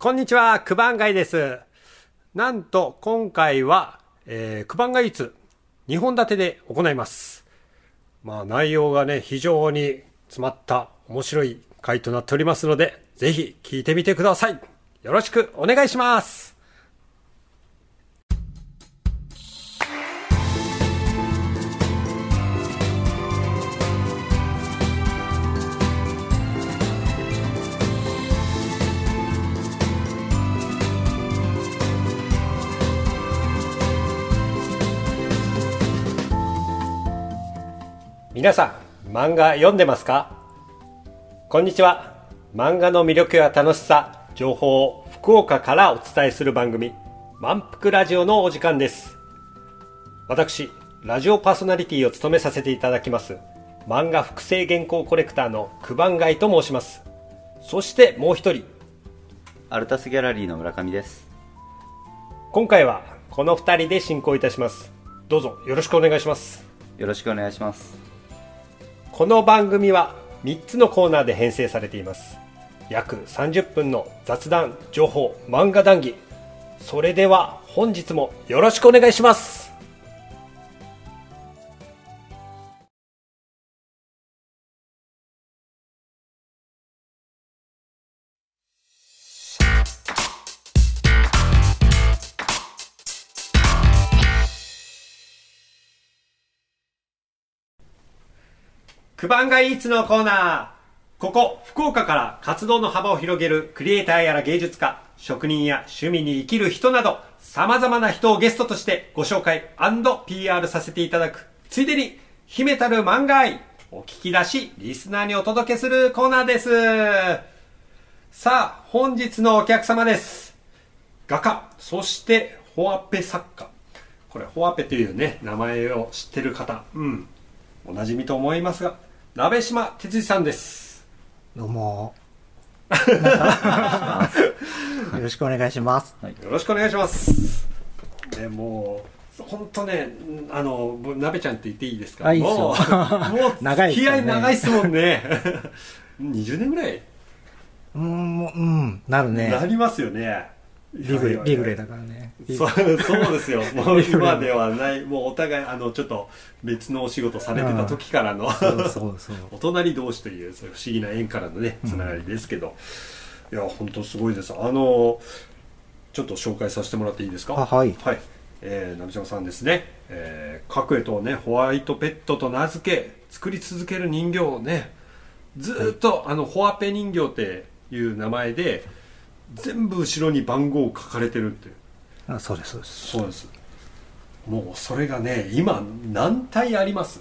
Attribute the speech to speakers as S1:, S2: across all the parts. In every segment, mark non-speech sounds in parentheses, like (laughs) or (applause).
S1: こんにちは、九番街です。なんと、今回は、えー、九番街いつ、2本立てで行います。まあ、内容がね、非常に詰まった面白い回となっておりますので、ぜひ聞いてみてください。よろしくお願いします。皆さん、漫画読んでますか？こんにちは。漫画の魅力や楽しさ、情報を福岡からお伝えする番組、満腹ラジオのお時間です。私、ラジオパーソナリティを務めさせていただきます、漫画複製原稿コレクターの九番街と申します。そしてもう一人、
S2: アルタスギャラリーの村上です。
S1: 今回はこの二人で進行いたします。どうぞよろしくお願いします。
S2: よろしくお願いします。
S1: この番組は3つのコーナーで編成されています。約30分の雑談情報漫画談義。それでは本日もよろしくお願いします。九番街イーツのコーナー。ここ福岡から活動の幅を広げるクリエイターやら芸術家職人や趣味に生きる人など様々な人をゲストとしてご紹介 &PR させていただく。ついでに秘めたる漫画愛お聞き出しリスナーにお届けするコーナーです。さあ本日のお客様です。画家そしてホアペ作家。これホアペというね名前を知ってる方うんおなじみと思いますが鍋島哲司さんです。
S3: どうも。(laughs) よろしくお願いします。
S1: よろしくお願いします。でもう本当ねあのぼ鍋ちゃんって言っていいですか？
S3: あい
S1: もう (laughs) もう
S3: 長いですよね。
S1: 付き合い長いっすもんね。(laughs) 20年ぐらい、
S3: うーん、もう、うん、なるね。
S1: なりますよね
S3: リグレ、リグレ
S1: だ
S3: だからね。
S1: そうそうですよ。(laughs) もう今ではない。もうお互いあのちょっと別のお仕事されてた時からの。
S3: そうそうそう。(laughs)
S1: お隣同士というそういう不思議な縁からのねつながりですけど、いや本当すごいです。あのちょっと紹介させてもらっていいですか？
S3: あはい。
S1: はい。えー、鍋島さんですね、えー、各絵とねホワイトペットと名付け作り続ける人形をねずーっと、あのホワペ人形っていう名前で全部後ろに番号を書かれてるっていう
S3: あそうです、そうです。
S1: そうですもうそれがね今何体あります？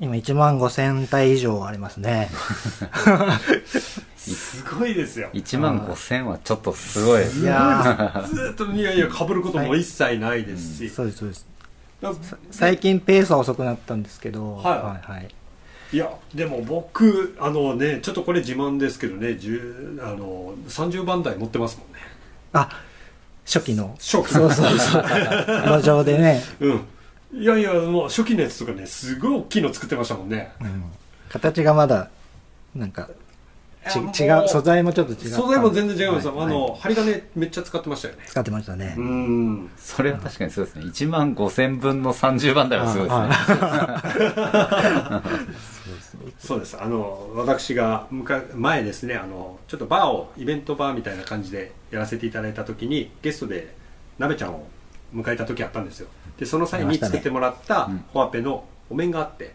S3: 今1万5千体以上ありますね。(laughs)
S1: すごいですよ
S2: 1万5千はちょっとすごい。
S3: いや
S1: ずーっといやいや被ることも一切ないですし、
S3: ーそうです、そうです。
S1: だ
S3: 最近ペースは遅くなったんですけど、
S1: はい
S3: はい、はい。
S1: いやでも僕あのねちょっとこれ自慢ですけどね10あの30番台持ってますもんね
S3: あ、初期の。
S1: 初期
S3: そうそうそう。(laughs) 路上でね、
S1: うんいやいやもう初期のやつとかねすごい大きいの作ってましたもんね
S3: うん、形がまだ、なんか、ち違う、素材もちょっと違う。
S1: 素材も全然違います、
S3: はい
S1: あの、
S3: はい
S1: 針金めっちゃ使ってましたよね
S3: 使ってましたね。
S1: うん
S2: それは確かにそうですね。1万5千分の30番台はすごいですね。(laughs)
S1: そうです。あの私が前ですねあのちょっとバーをイベントバーみたいな感じでやらせていただいた時にゲストでなべちゃんを迎えた時あったんですよ。でその際に作ってもらった
S2: うん。
S1: ホアペのお面があって。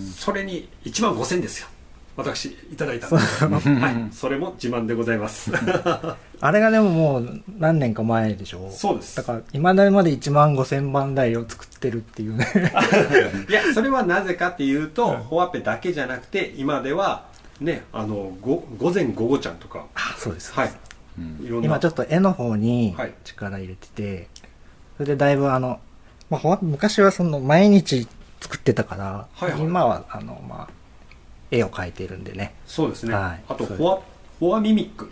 S1: それに1万5000ですよ私いただいたんです。はい。(laughs) それも自慢でございます。(laughs)
S3: あれがでももう何年か前でしょ？
S1: そうです。
S3: だから、今だまで1万5千番台を作ってるっていうね。(laughs)
S1: いやそれはなぜかっていうと、ホアペだけじゃなくて今ではねあのご午前午後ちゃんとか。
S3: あ、そうです。
S1: はい。
S2: うん。
S3: 今ちょっと絵の方に
S1: はい。
S3: 力入れてて、それでだいぶあの、まあ昔はその毎日作ってたから、
S1: はいはい。
S3: 今はあの、まあ、絵を描いてるんでね。
S1: そうですね、
S3: はい。
S1: あとフォアフォアミミック。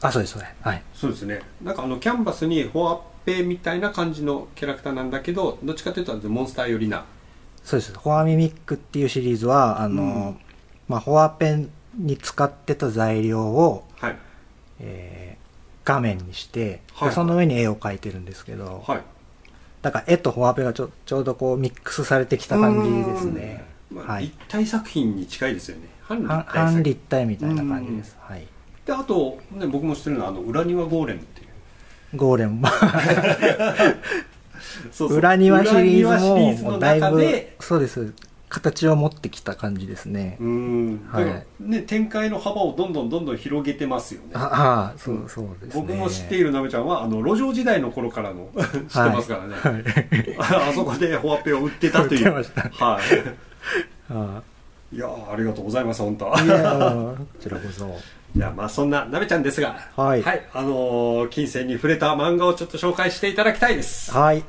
S3: あ、そうです、そうです。はい。
S1: そうですね。なんかあのキャンバスにフォアペみたいな感じのキャラクターなんだけどどっちかというとモンスター寄りな。
S3: そうです。フォアミミックっていうシリーズは、あの、
S1: うん。
S3: まあ、フォアペンに使ってた材料を、
S1: はい。
S3: えー画面にして、
S1: はい。
S3: その上に絵を描いてるんですけど、
S1: はい。
S3: だから絵とフォアペがちょちょうどこうミックスされてきた感じですね。
S1: うんまあ
S3: はい。
S1: 立体作品に近いですよね。半立
S3: 半
S1: 体作品。
S3: 半立体みたいな感じです。はい。
S1: であと、ね、僕も知ってるのはあの裏庭ゴーレムっていう。
S3: ゴーレム、(laughs)
S1: そうそう。
S3: 裏庭シリーズもだいぶそうです。形を持ってきた感じですね。はい。
S1: ね展開の幅をどんどんどんどん広げてますよね。
S3: ああ、そう、そうですね。
S1: 僕も知っているなべちゃんはあの路上時代の頃からの知ってますからね、
S3: はい。(laughs)
S1: あそこでフォアペを売ってたという。は
S3: あ (laughs)
S1: いいやーありがとうございます本当
S3: あいやー (laughs) こちらこそ。
S1: いやまあそんななべちゃんですが
S3: はい
S1: あのー金銭に触れた漫画をちょっと紹介していただきたいですよ
S3: はい。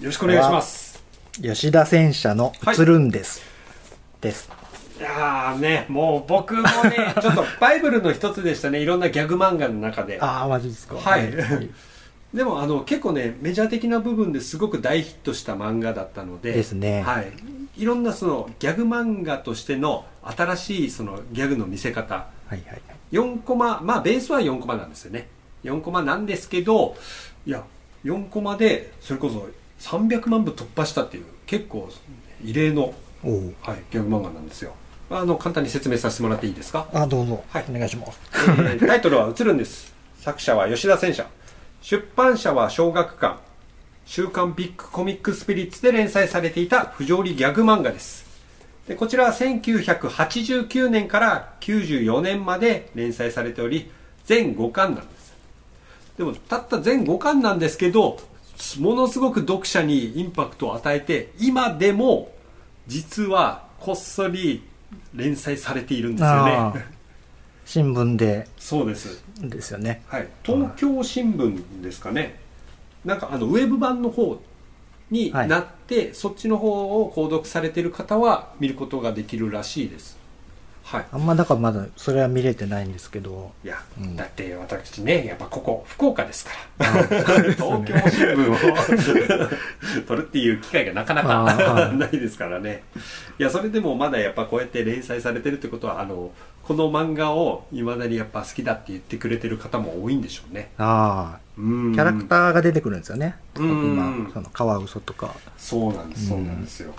S1: ろしくお願いします
S3: 吉田戦車の映るんです。です。
S1: いやーねもう僕もね (laughs) ちょっとバイブルの一つでしたねいろんなギャグ漫画の中で
S3: ああ、マジですか。
S1: はいでもあの結構ねメジャー的な部分ですごく大ヒットした漫画だったので
S3: ですね。
S1: はい、いろんなそのギャグ漫画としての新しいそのギャグの見せ方。
S3: はいはい。
S1: 4コマまあベースは4コマなんですよね。4コマなんですけどいや4コマでそれこそ300万部突破したっていう結構異例の。はい、ギャグ漫画なんですよ。あの簡単に説明させてもらっていいですか？
S3: あ、どうぞ。
S1: はい。
S3: お願いします。
S1: えータイトルは「映るんです」作者は吉田戦車出版社は小学館週刊ビッグコミックスピリッツで連載されていた不条理ギャグ漫画です。でこちらは1989年から94年まで連載されており全5巻なんです。でもたった全5巻なんですけどものすごく読者にインパクトを与えて今でも実はこっそり連載されているんですよね。
S3: 新聞で、
S1: そうです。
S3: ですよね。
S1: はい、東京新聞ですかね、なんかあのウェブ版の方に
S3: はい。
S1: なって、そっちの方を購読されてる方は見ることができるらしいです。はい、
S3: あんまだからまだそれは見れてないんですけど、
S1: いや、
S3: うん。
S1: だって私ね、やっぱここ、福岡ですから、東京新聞を取るっていう機会がなかなか
S3: はい。(laughs)
S1: ないですからね。いや、それでもまだやっぱこうやって連載されてるってことは、あの、この漫画をいまだにやっぱ好きだって言ってくれてる方も多いんでしょうね。
S3: ああ、
S1: うん
S3: キャラクターが出てくるんですよね。
S1: うん
S3: 今、そのカワウソとか。
S1: そうなんです、
S3: うん
S1: そうなんですよ。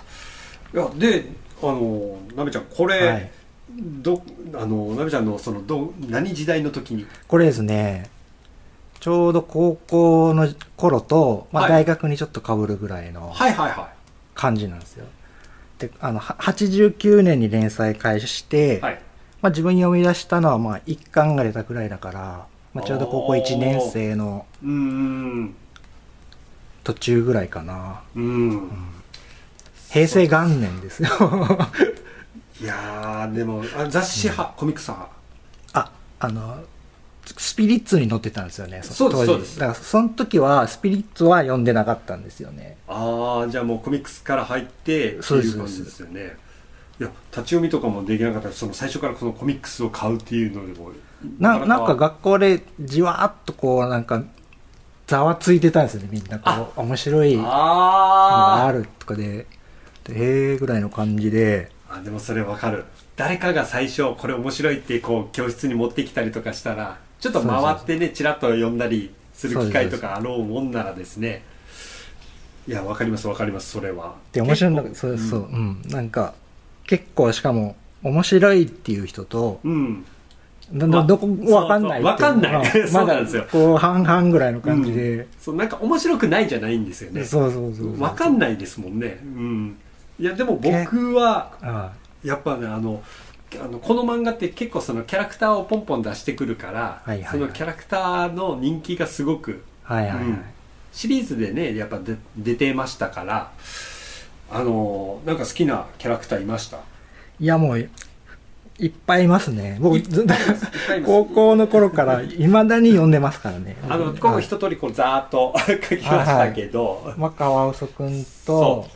S1: いや、で、あの、なべちゃん、これ、
S3: はい
S1: ど、あの、なべちゃんの、その、ど、何時代の時に？
S3: これですね、ちょうど高校の頃と、まあ、
S1: はい
S3: 大学にちょっと被るぐらいの
S1: はいはいは
S3: 感じなんですよ。で、あの、は89年に連載開始して、
S1: い。はい。
S3: まあ、自分読み出したのはまあ1巻が出たくらいだから、まあ、ちょうど高校1年生の
S1: うーん。
S3: 途中ぐらいかな。
S1: うん。
S3: 平成元年ですよ。(laughs)
S1: いやー、でも、あ雑誌派、コミックス派？
S3: あ、あの、スピリッツに載ってたんですよね。
S1: そうです
S3: 当時
S1: そうです
S3: だからその時はスピリッツは読んでなかったんですよね。
S1: ああ、じゃあもうコミックスから入って、
S3: そう
S1: いう感じですよね。いや、立ち読みとかもできなかったら、その最初からこのコミックスを買うっていうのでも、
S3: ななんか
S1: が
S3: 学校でじわーっとこうなんかざわついてたんですよねみんな。
S1: あ
S3: こう面白いのが
S1: あ
S3: るとかで。で。へえぐらいの感じで。
S1: あでもそれわかる。誰かが最初これ面白いってこう教室に持ってきたりとかしたらちょっと回ってねちらっと読んだりする機会とかあろうもんならですね。いやわかりますわかりますそれは。
S3: で面白いのそうそううん、なんか結構しかも面白いっていう人と
S1: うん。
S3: ど
S1: まあ
S3: どこわかんないっていう
S1: わかんない。
S3: まだ (laughs)
S1: なんですよ。
S3: こう半々ぐらいの感じで、
S1: そうなんか面白くないじゃないんですよね。
S3: そうそうそうそう。
S1: わかんないですもんね。うん。いやでも僕は
S3: あ
S1: やっぱねあのあのこの漫画って結構そのキャラクターをポンポン出してくるから、
S3: はいはいはい。
S1: そのキャラクターの人気がすごく
S3: あはいはいはい、
S1: うん。シリーズでねやっぱで出てましたからあのなんか好きなキャラクターいました？
S3: いやもういっぱいいますね。僕ずっ (laughs) 高校の頃からいまだに読んでますからね。
S1: あの今後一通りこうざーっと (laughs) 書きましたけど、
S3: まあ、カワウソくん
S1: そ
S3: と、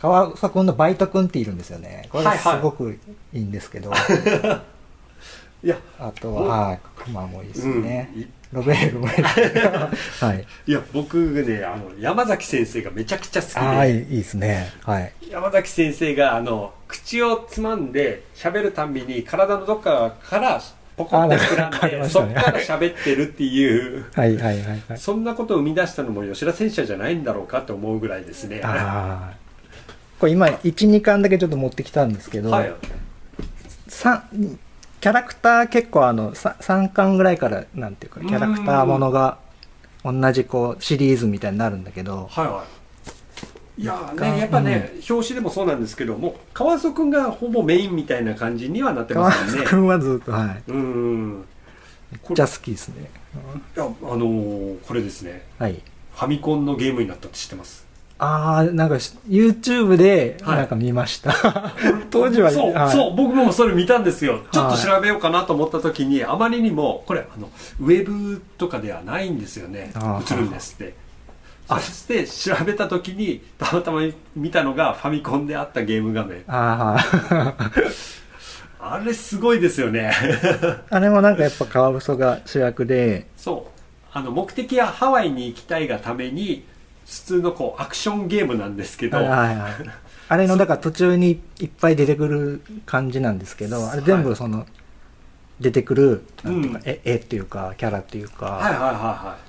S3: カワウソくんのバイトくんっているんですよね。これ
S1: はいはい
S3: すごくいいんですけど、(laughs)
S1: いや
S3: あとは、はい、クマもいいですね。
S1: うんい
S3: ロベールもいいですはい。
S1: いや僕ねあの山崎先生がめちゃくちゃ好きで、
S3: ああ、いいいいですね。はい。
S1: 山崎先生があの口をつまんで喋るたんびに体のどっかからポコって膨ら
S3: ん
S1: で、そっから喋ってるっていう、
S3: はいはいはいはい。
S1: そんなことを生み出したのも吉田戦車じゃないんだろうかって思うぐらいですね。は
S3: ああ。これ今、1、2巻だけちょっと持ってきたんですけど、
S1: い。
S3: さキャラクター結構あの、さ3巻ぐらいから、なんていうか、キャラクターものが、同じこう、シリーズみたいになるんだけど、
S1: はいはい。いやね、やっぱね、表紙でもそうなんですけども、川曽くんがほぼメインみたいな感じにはなって
S3: 川
S1: ますよね。
S3: 津くんはずっと、はい。
S1: うん。
S3: めっちゃ好きですね。
S1: いや、あのーこれですね、
S3: はい。
S1: ファミコンのゲームになったって知ってます？
S3: ああ、なんかし YouTube で
S1: はい
S3: なんか見ました。(laughs) 当時は、
S1: そう、
S3: はい
S1: そう、僕もそれ見たんですよ。ちょっと
S3: はい
S1: 調べようかなと思った時に、あまりにも、これ、あの、ウェブとかではないんですよね
S3: あ。ー
S1: 映るんですって。そして調べた時に、たまたま見たのがファミコンであったゲーム画面。
S3: ああ、
S1: あれすごいですよね。(laughs)
S3: あれもなんかやっぱ川細が主役で、
S1: そう。あの、目的はハワイに行きたいがために、普通のこう、アクションゲームなんですけど、
S3: はいはいはい。あれの、だから途中にいっぱい出てくる感じなんですけど、あれ全部その、出てくる、なんていうか、
S1: うん
S3: 絵絵っていうか、キャラっていうか、
S1: はいはいはいはい。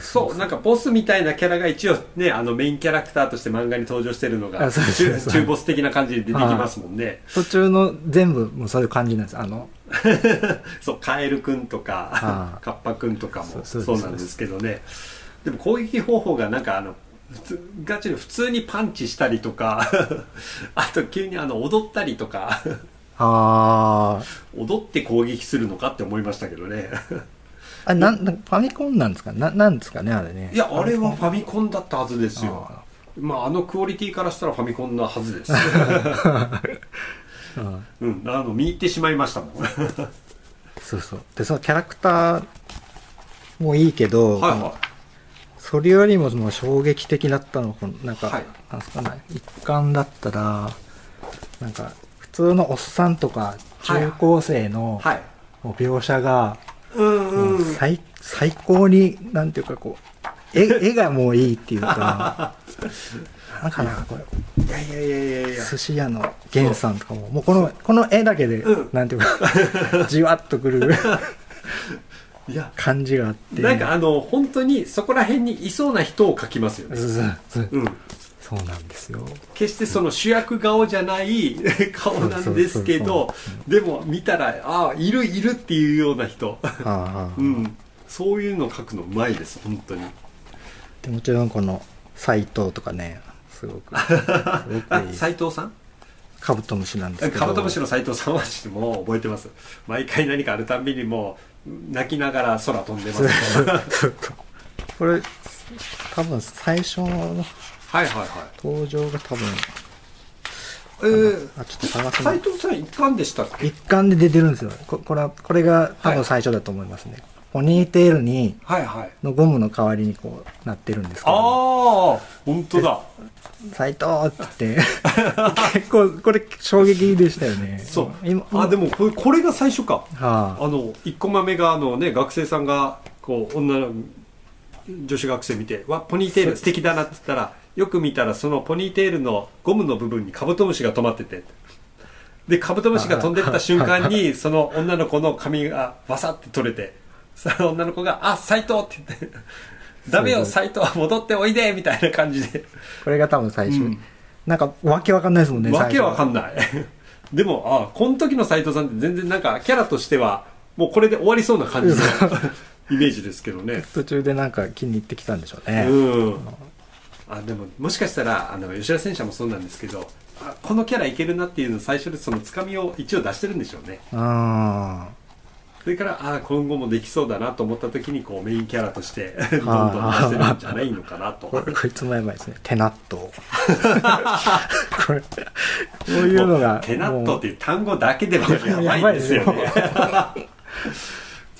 S3: そう
S1: なんかボスみたいなキャラが一応ね、あのメインキャラクターとして漫画に登場してるのが、中中ボス的な感じで出てきますもんね。
S3: 途中の全部もうそういう感じなんです。あの、(laughs)
S1: そう、カエルくんとか
S3: あ、
S1: カッパくんとかも
S3: そう
S1: なんですけどね。でも攻撃方法がなんかあの、普通ガチで普通にパンチしたりとか、(laughs) あと急にあの踊ったりとか、
S3: あ
S1: 踊って攻撃するのかって思いましたけどね。
S3: あ、あなん、ファミコンなんですか？な、なんですかね、あれね。
S1: いや、あれはファミコンだったはずですよ
S3: あ。
S1: まあ、あのクオリティからしたらファミコンなはずです。(laughs)
S3: うん
S1: うん、あの、見入ってしまいましたもん。はい
S3: そうそう。で、そのキャラクターもいいけど、
S1: は
S3: それよりももう衝撃的だったのこのなんか、
S1: はい
S3: なんすかね一巻だったらなんか普通のおっさんとか中高生の
S1: い。は
S3: 描写が。
S1: うん
S3: 最最高になんていうかこう絵絵がもういいっていうか (laughs) なんかなこれ
S1: いやいやいやいやいや。
S3: 寿司屋の源さんとかももうこのこの絵だけで、
S1: うん
S3: なんていうかじわっとくる (laughs)
S1: いや、
S3: 感じがあって
S1: なんかあの、本当にそこら辺にいそうな人を描きますよね。
S3: そう
S1: ん。
S3: そうなんですよ
S1: 決してその主役顔じゃない顔なんですけど、でも見たら、ああ、いるいるっていうような人。うん。そういうの描くのうまいです、本当に。
S3: でもちろんこの斎藤とかねすごく (laughs)
S1: 斎藤さん？
S3: カブトムシなんですけど
S1: カブトムシの斎藤さんはもう覚えてます。毎回何かあるたんびにもう、泣きながら空飛んでます。(laughs)
S3: これ多分最初の
S1: はいはいはい。
S3: 登場が多分
S1: えー、
S3: あちょっと探すの
S1: 斎藤さん一貫でしたっけ？
S3: 一巻で出てるんですよここれはこれが多分最初だと思いますね、ポニーテールに
S1: はいはい。
S3: のゴムの代わりにこうなってるんですけど
S1: ああ、本当だ。
S3: 「斎藤!」って言って結構これ衝撃でしたよね
S1: そう。
S3: 今
S1: あ、でもこれ、これが最初か。
S3: は
S1: あの、一個豆が、あのね、学生さんが、こう、女の、女子学生見て、わ、ポニーテール素敵だなって言ったら、よく見たら、そのポニーテールのゴムの部分にカブトムシが止まってて、で、カブトムシが飛んでった瞬間に、その女の子の髪がバサって取れて、その女の子が、あ、斎藤って言って、ダメよ、斎藤、戻っておいでみたいな感じで。
S3: これが多分最初、
S1: うん
S3: なんかわけわかんないですもんね
S1: わけわか
S3: ん
S1: んない。(laughs) でも、あ、この時の斎藤さんって全然なんか、キャラとしては、もうこれで終わりそうな感じのイメージですけどね。
S3: 途中でなんか気に入ってきたんでしょうね、
S1: うん。あ、でも、もしかしたら、あの、吉田戦車もそうなんですけど、あこのキャラいけるなっていうのを最初でそのつかみを一応出してるんでしょうね。
S3: あ
S1: それから、あ今後もできそうだなと思った時に、こう、メインキャラとして、(laughs) どんどん出せるんじゃないのかなと。
S3: こいつもやばいですね。テナット (laughs) これこういうのが
S1: テナットっていう単語だけでもやばいですよね。(laughs)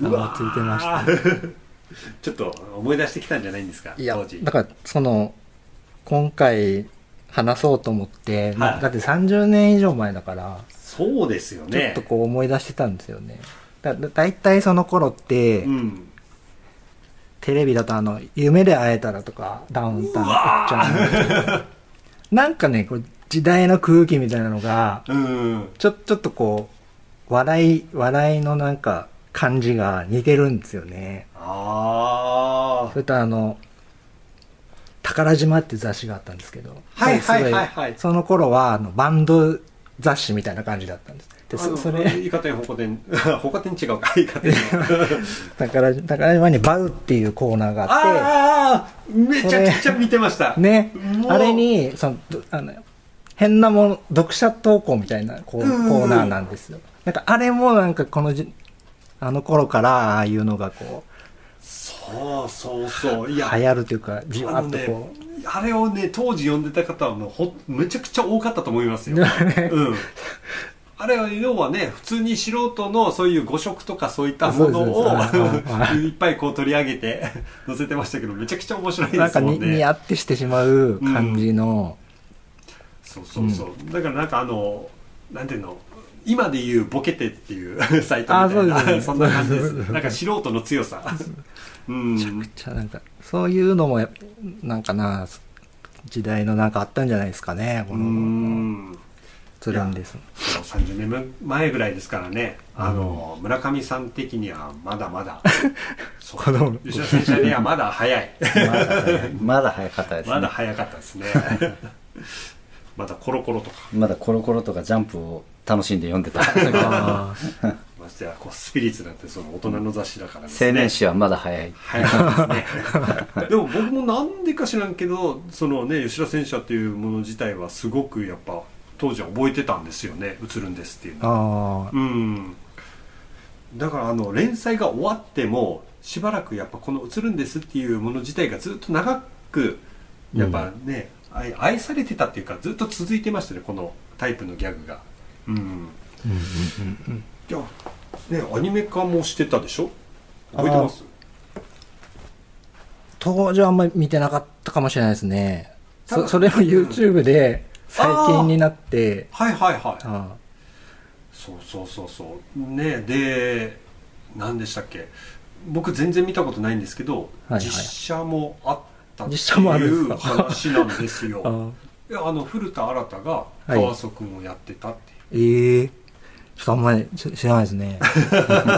S3: ざわついてました。
S1: ちょっと思い出してきたんじゃないんですか
S3: いや
S1: 当時。
S3: だからその今回話そうと思って、まあ
S1: はい。
S3: だって30年以上前だから
S1: そうですよ
S3: ちょっ
S1: ね
S3: とこう思い出してたんですよねだだだいたいその頃って、
S1: うん。
S3: テレビだとあの「夢で会えたら」とかダウンタウン
S1: うわー。
S3: ちなんかねこう時代の空気みたいなのが
S1: うん
S3: ちょちょっとこう笑い笑いのなんか感じが似てるんですよね。
S1: あ
S3: それとあの、宝島って雑誌があったんですけど、
S1: はいはいはいはい
S3: その頃はあのバンド雑誌みたいな感じだったんです。で、
S1: あの
S3: そそれ、
S1: 言い方にほこてんほこてん違うか言い方に (laughs)
S3: 宝宝島にバウっていうコーナーがあっ
S1: ああめちゃくちゃ見てました。
S3: て、ねあれに、その、どあの、変なもの、読者投稿みたいなこうコ
S1: うん
S3: ーナーなんですよ。なんかあれもなんかこのじ、あの頃からああいうのがこ
S1: そうそうそう。い
S3: う、
S1: や
S3: 流行るというか、じわっとこう、
S1: ね、あれをね当時読んでた方はもうほめちゃくちゃ多かったと思いますよ、
S3: ね (laughs)
S1: うんあれは要はね普通に素人のそういう誤植とかそういったものを
S3: い。
S1: い。(laughs) っぱいこう取り上げて (laughs) 載せてましたけどめちゃくちゃ面白い
S3: なんかに、
S1: ですもんね
S3: にやってしてしまう感じの、
S1: そうそうそう、だからなんかあのなんていうの？今で言うボケてっていう (laughs) サイトみたいな。
S3: あそうです
S1: そんな感じで
S3: す。
S1: す。なんか素人の強さ。うん。
S3: じゃあなんか、そういうのもや、なんかな、時代のなんかあったんじゃないですかね、こ
S1: う
S3: の、
S1: ん
S3: つるんです。
S1: そう30年前ぐらいですからね、あの村上さん的にはまだまだ。(laughs) そう。吉田選手にはまだ早い。
S2: まだ早い。まだ早かったですね。
S1: まだ早かったですね。(laughs) まだコロコロとか。
S2: まだコロコロとかジャンプを楽しんで読んでた。
S1: ましてやこうスピリッツなんてその大人の雑誌だからですね。
S2: 青年誌はまだ早い。
S1: 早かったですね。でも僕もなんでか知らんけどそのね吉田戦車っていうもの自体はすごくやっぱ当時は覚えてたんですよね映るんですっていうの。
S3: あ
S1: うん。だからあの連載が終わってもしばらくやっぱこの「映るんです」っていうもの自体がずっと長くやっぱね、愛愛されてたっていうかずっと続いてましたねこのタイプのギャグが。うん。
S3: ーうんうんうんうん。
S1: じゃあねアニメ化もしてたでしょ？覚えてます？
S3: 当時はあんまり見てなかったかもしれないですね。そそれも YouTube で最近になって、
S1: はいはいはい。
S3: あ
S1: そうそうそうそう。ねで何でしたっけ？僕全然見たことないんですけど、
S3: はいはい。
S1: 実写もあったって
S3: 実写もある
S1: いう話なんですよ。(laughs)
S3: あ
S1: いやあの古田新太が
S3: はい。
S1: 川曽君をやってたっていう、
S3: ええちょっとあんまり知知らないですね。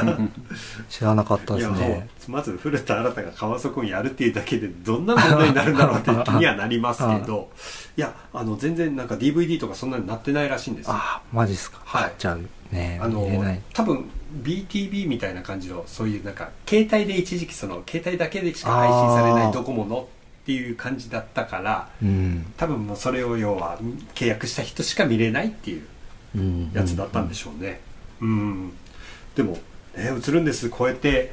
S3: (laughs) 知らなかったですね。
S1: うまず古田新太が川曽君やるっていうだけでどんな問題になるんだろうって (laughs) 気にはなりますけどいやあの全然なんか DVD とかそんなになってないらしいんですよ
S3: ああ、マジっすか。
S1: はい
S3: じゃあね、
S1: あの。多分 BTV みたいな感じのそういうなんか携帯で一時期その携帯だけでしか配信されないドコモのっていう感じだったから
S3: うん。
S1: 多分もうそれを要は契約した人しか見れないっていう
S3: うん。
S1: やつだったんでしょうねうん、でもね映るんですこうやって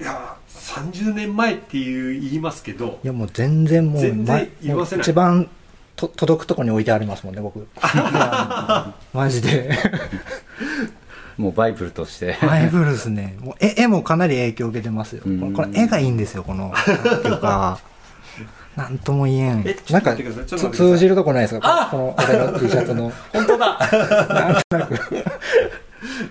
S1: いや30年前っていう言いますけど
S3: いやもう全然もう、
S1: 全然
S3: ま
S1: 言わせない
S3: 一番と届くとこに置いてありますもんね、僕。(laughs) マジで。(laughs)
S2: もうバイブルとして。
S3: バイブルですね。もう絵絵もかなり影響を受けてますよ。
S2: うん
S3: これ絵がいいんですよ、この。っていうか、なんとも言えん。
S1: え
S3: なんか通じるとこないですか？
S1: あ
S3: この俺の T シャツの。
S1: 本当だ
S3: なんとなく。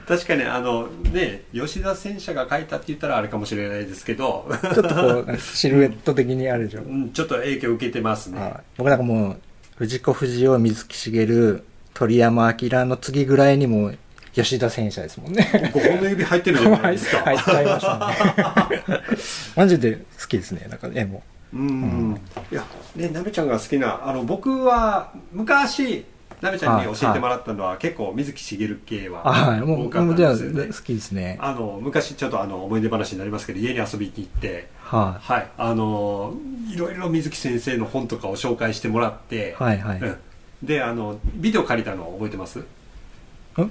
S1: 確かにあのね吉田戦車が書いたって言ったらあれかもしれないですけど
S3: ちょっとこう、シルエット的にあるでしょ。
S1: うんちょっと影響を受けてますね
S3: はい僕なんかもう、藤子不二雄、水木しげる、鳥山明の次ぐらいにも、吉田戦車ですもんね。
S1: 5本の指入ってるじゃないですか
S3: 入っちゃいましたね。(laughs) マジで好きですね、なんか絵も。
S1: うん、いやねなべちゃんが好きなあの僕は昔なべちゃんに教えてもらったのは、結構水木しげる系は多かったんですよね。
S3: 好きですね。
S1: あの昔ちょっとあの思い出話になりますけど家に遊びに行って
S3: は
S1: はい。あのいろいろ水木先生の本とかを紹介してもらって、
S3: い。はいはい。
S1: うん、であのビデオ借りたの覚えてます？
S3: ん？鬼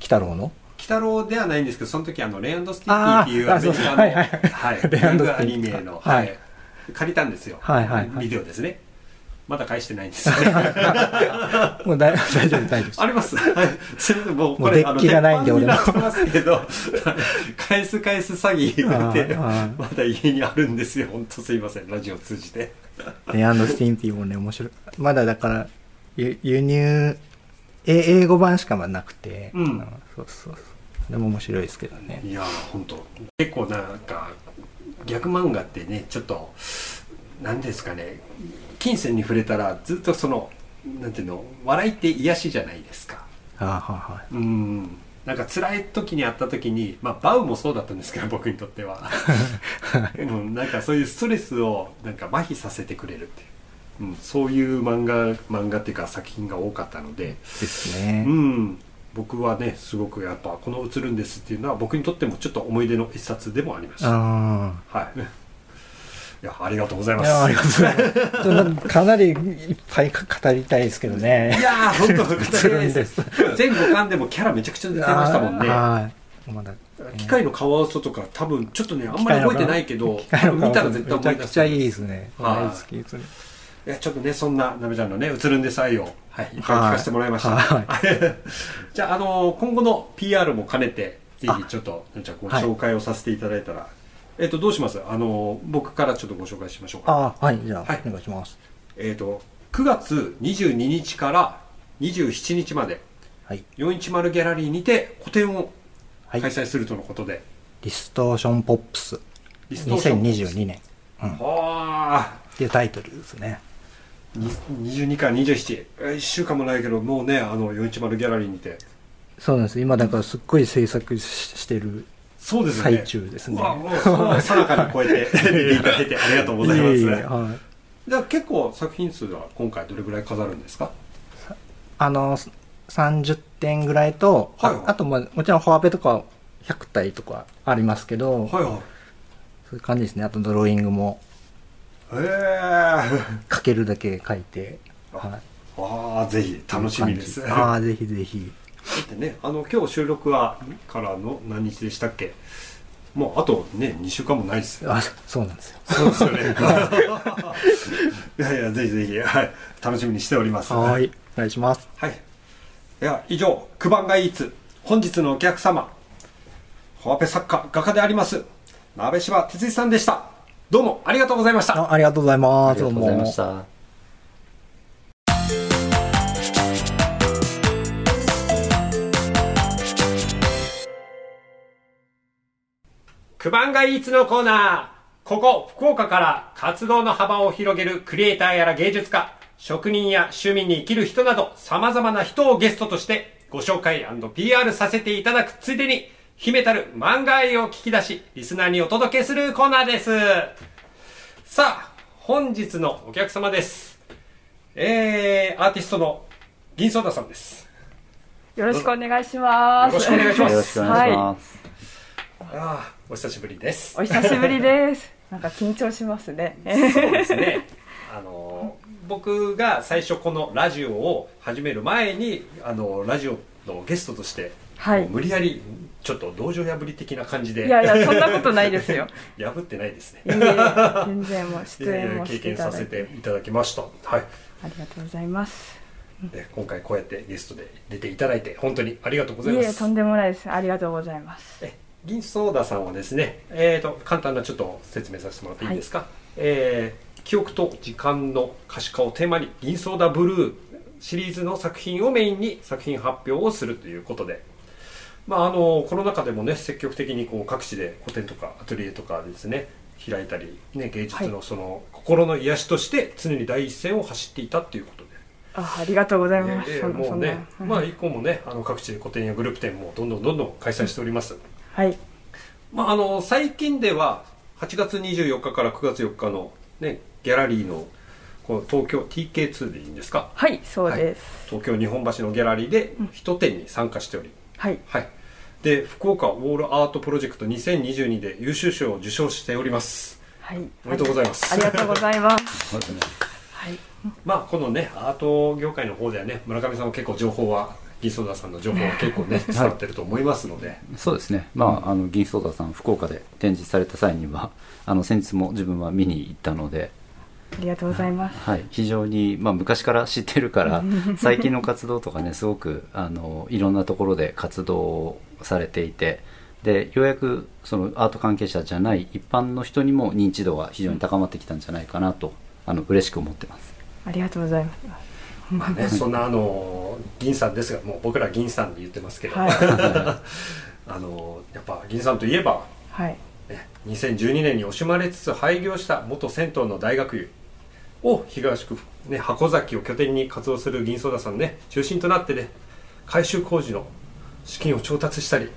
S3: 太郎の？
S1: 鬼太郎ではないんですけどその時あのレイスティッキーっていうアメリカの
S3: はいはい
S1: はい。
S3: レイ
S1: ヤングア
S3: スティッキー
S1: ニメの、
S3: はい。
S1: はい借りたんですよ、
S3: はいはいはい
S1: ビデオですねまだ返してないんですよね (laughs)
S3: もう大 (laughs) 大丈夫、大丈夫。
S1: あります。はい。すみません、もうこれ、
S3: もうデッキがないんで俺も
S1: ますけど、(laughs) 返す返す詐欺言って、まだ家にあるんですよ。本当すいません、ラジオを通じて。
S3: レアンドスティンピーもね、面白い。まだだから、ゆ輸入、え英語版しかなくて、
S1: うん
S3: そうそうそう。でも面白いですけどね。
S1: いやー、本当結構なんか、逆漫画ってね、ちょっと、なんですかね、金銭に触れたら、ずっとその、なんていうの、笑いって癒しじゃないですか。
S3: あーは
S1: うん。なんか辛い時にあった時に、まあ、バウもそうだったんですけど僕にとっては、(laughs) うん、なんかそういうストレスをなんか麻痺させてくれるっていう、うん、そういう漫画漫画っていうか作品が多かったので、
S3: ですね
S1: う。ん、僕はねすごくやっぱこの「映るんです」っていうのは僕にとってもちょっと思い出の一冊でもありました、いいやありがとうござい
S3: あ。
S1: ま (laughs) す
S3: いや、ありがとうございます。かなりいっぱい語りたいですけどね。
S1: いやー、本当
S3: 映るんです。(laughs)
S1: 全5巻でもキャラめちゃくちゃ出てましたもんね。
S3: はい。まだ。
S1: 機械のカワウソとか多分ちょっとね、あんまり覚えてないけど、見たら絶対思い出す。
S3: めちゃくちゃいいですね。
S1: はい
S3: 大好きですね。
S1: いや、ちょっとね、そんな、なべちゃんのね、映るんです愛を、はい、いっぱい聞かせてもらいました。
S3: はい (laughs)
S1: じゃあ、あのー今後の PR も兼ねて、ぜひちょっと、じゃあご
S3: はい
S1: 紹介をさせていただいたら、えっ、と、どうします？あのー僕からちょっとご紹介しましょうか。
S3: ああ、はい。じゃあ
S1: はい、
S3: お願いします。
S1: えっ、と、9月22日から27日まで、
S3: はい。
S1: 410ギャラリーにて個展を
S3: はい
S1: 開。催するとのことで、
S3: ディストーションポップス
S1: リストーション
S3: 2022年。うん。っ
S1: はあ
S3: ていうタイトルですね。
S1: に22から27え1週間もないけどもうねあの410ギャラリーにて
S3: そうなんです。今、だからすっごい制作ししてる
S1: そうですよね
S3: 最中ですね。
S1: うわもうさなかに超えて (laughs) 出ていただいてありがとうございます
S3: いえいえはい。
S1: じゃあ結構作品数は今回どれぐらい飾るんですか？
S3: あの、30点ぐらいと、
S1: はいはい
S3: ああと、まあ、もちろんフォアペとか100体とかありますけど、
S1: はいは
S3: そういう感じですね。あとドローイングも書けるだけ書いて、
S1: あ
S3: はい。
S1: ああぜひ楽しみです
S3: ああ、ぜひぜひ。
S1: だってねあの今日収録はからの何日でしたっけ？もうあとね2週間もないですよ
S3: あ、そうなんですよ。
S1: そうですよね (laughs) いやいやぜひぜひ、はい、楽しみにしております
S3: はい。お願いします。
S1: はい。いや、以上、九番街イーツ、本日のお客様、ホアペ作家、画家であります、鍋柴哲司さんでした。どうもありがとうございました。
S3: あありがとうござい
S2: あ
S3: ます。
S2: りがとうございまし
S3: どうも
S2: た。
S1: 九番街イーツのコーナー。ここ、福岡から活動の幅を広げるクリエイターやら芸術家、職人や趣味に生きる人など、様々な人をゲストとしてご紹介 &PR させていただくついでに、秘めたる漫画愛を聞き出し、リスナーにお届けするコーナーです。さあ、本日のお客様です。えー、アーティストの銀ソーダさんです。
S4: よろしくお願いします。
S1: よろしくお願いします
S2: よろしくお願いします。
S1: ああ、お久しぶりです。
S4: お久しぶりです。(laughs) なんか緊張しますね。
S1: そうですね。あの僕が最初このラジオを始める前にあのラジオのゲストとして、
S4: はい
S1: 無理やりちょっと道場破り的な感じで
S4: いやいや、そんなことないですよ。(laughs)
S1: 破ってないですね
S4: いえいえ全然もう出演も
S1: 経験させ
S4: て。
S1: ていただきましたはい
S4: ありがとうございます。
S1: で今回こうやってゲストで出ていただいて本当にありがとうござい
S4: いえ、
S1: ます
S4: とんでもないです。ありがとうございます。
S1: え銀ソーダさんはですね、えー、と簡単なちょっと説明させてもらっていいですか、えー記憶と時間の可視化をテーマに銀ソーダブルーシリーズの作品をメインに作品発表をするということで、まあ、あのコロナ禍でもね積極的にこう各地で個展とかアトリエとかですね開いたり、ね、芸術のその心の癒しとして常に第一線を走っていたということで。
S4: あ、ありがとうございます。
S1: えもうんね、
S4: うん
S1: まあ以降もねあの各地で個展やグループ展もどんどんどんどん開催しております、
S4: はい。
S1: まあ、あの最近では8月24日から9月4日の、ね、ギャラリーのこの東京 TK2 でいいんですか？
S4: はい、そうです。
S1: 東京日本橋のギャラリーで一展に参加しており、
S4: はい。
S1: はい、で福岡ウォールアートプロジェクト2022で優秀賞を受賞しております
S4: はい。
S1: おめでとうございます
S4: ありがとうございます。(laughs) はい。
S1: まあこのねアート業界の方ではね村上さんは結構情報はギソーダさんの情報は結構ね (laughs) 伝わってると思いますので、
S2: そうですね。まあ、あの、銀ソーダさん、福岡で展示された際には、あの、先日も自分は見に行ったので、
S4: ありがとうございます。
S2: はい、非常に、まあ、昔から知ってるから (laughs) 最近の活動とかねすごくあのいろんなところで活動をされていてでようやくそのアート関係者じゃない一般の人にも認知度が非常に高まってきたんじゃないかなとあの嬉しく思ってます。
S4: ありがとうございます。
S1: まあね、そんな (laughs) あの銀さんですがもう僕ら銀さんで言ってますけど、
S4: はい。(laughs)
S1: あのやっぱ銀さんといえば、
S4: はい。
S1: ね、2012年に惜しまれつつ廃業した元銭湯の大学湯を東区、ね、箱崎を拠点に活動する銀ソーダさんね中心となってね改修工事の資金を調達したり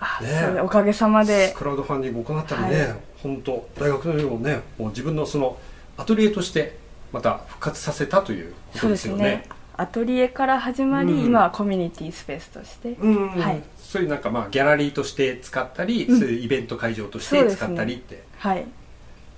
S4: あ
S1: ね
S4: おかげさまで。
S1: クラウドファンディングを行ったりね、
S4: はい。
S1: 本当大学のようにもねもう自分のそのアトリエとしてまた復活させたということですよね。
S4: すね。アトリエから始まり、
S1: うん。
S4: 今はコミュニティスペースとして、
S1: うん、
S4: はい。
S1: そういうなんかまあギャラリーとして使ったり、
S4: うん。
S1: そういうイベント会場として使ったりって。
S4: はい。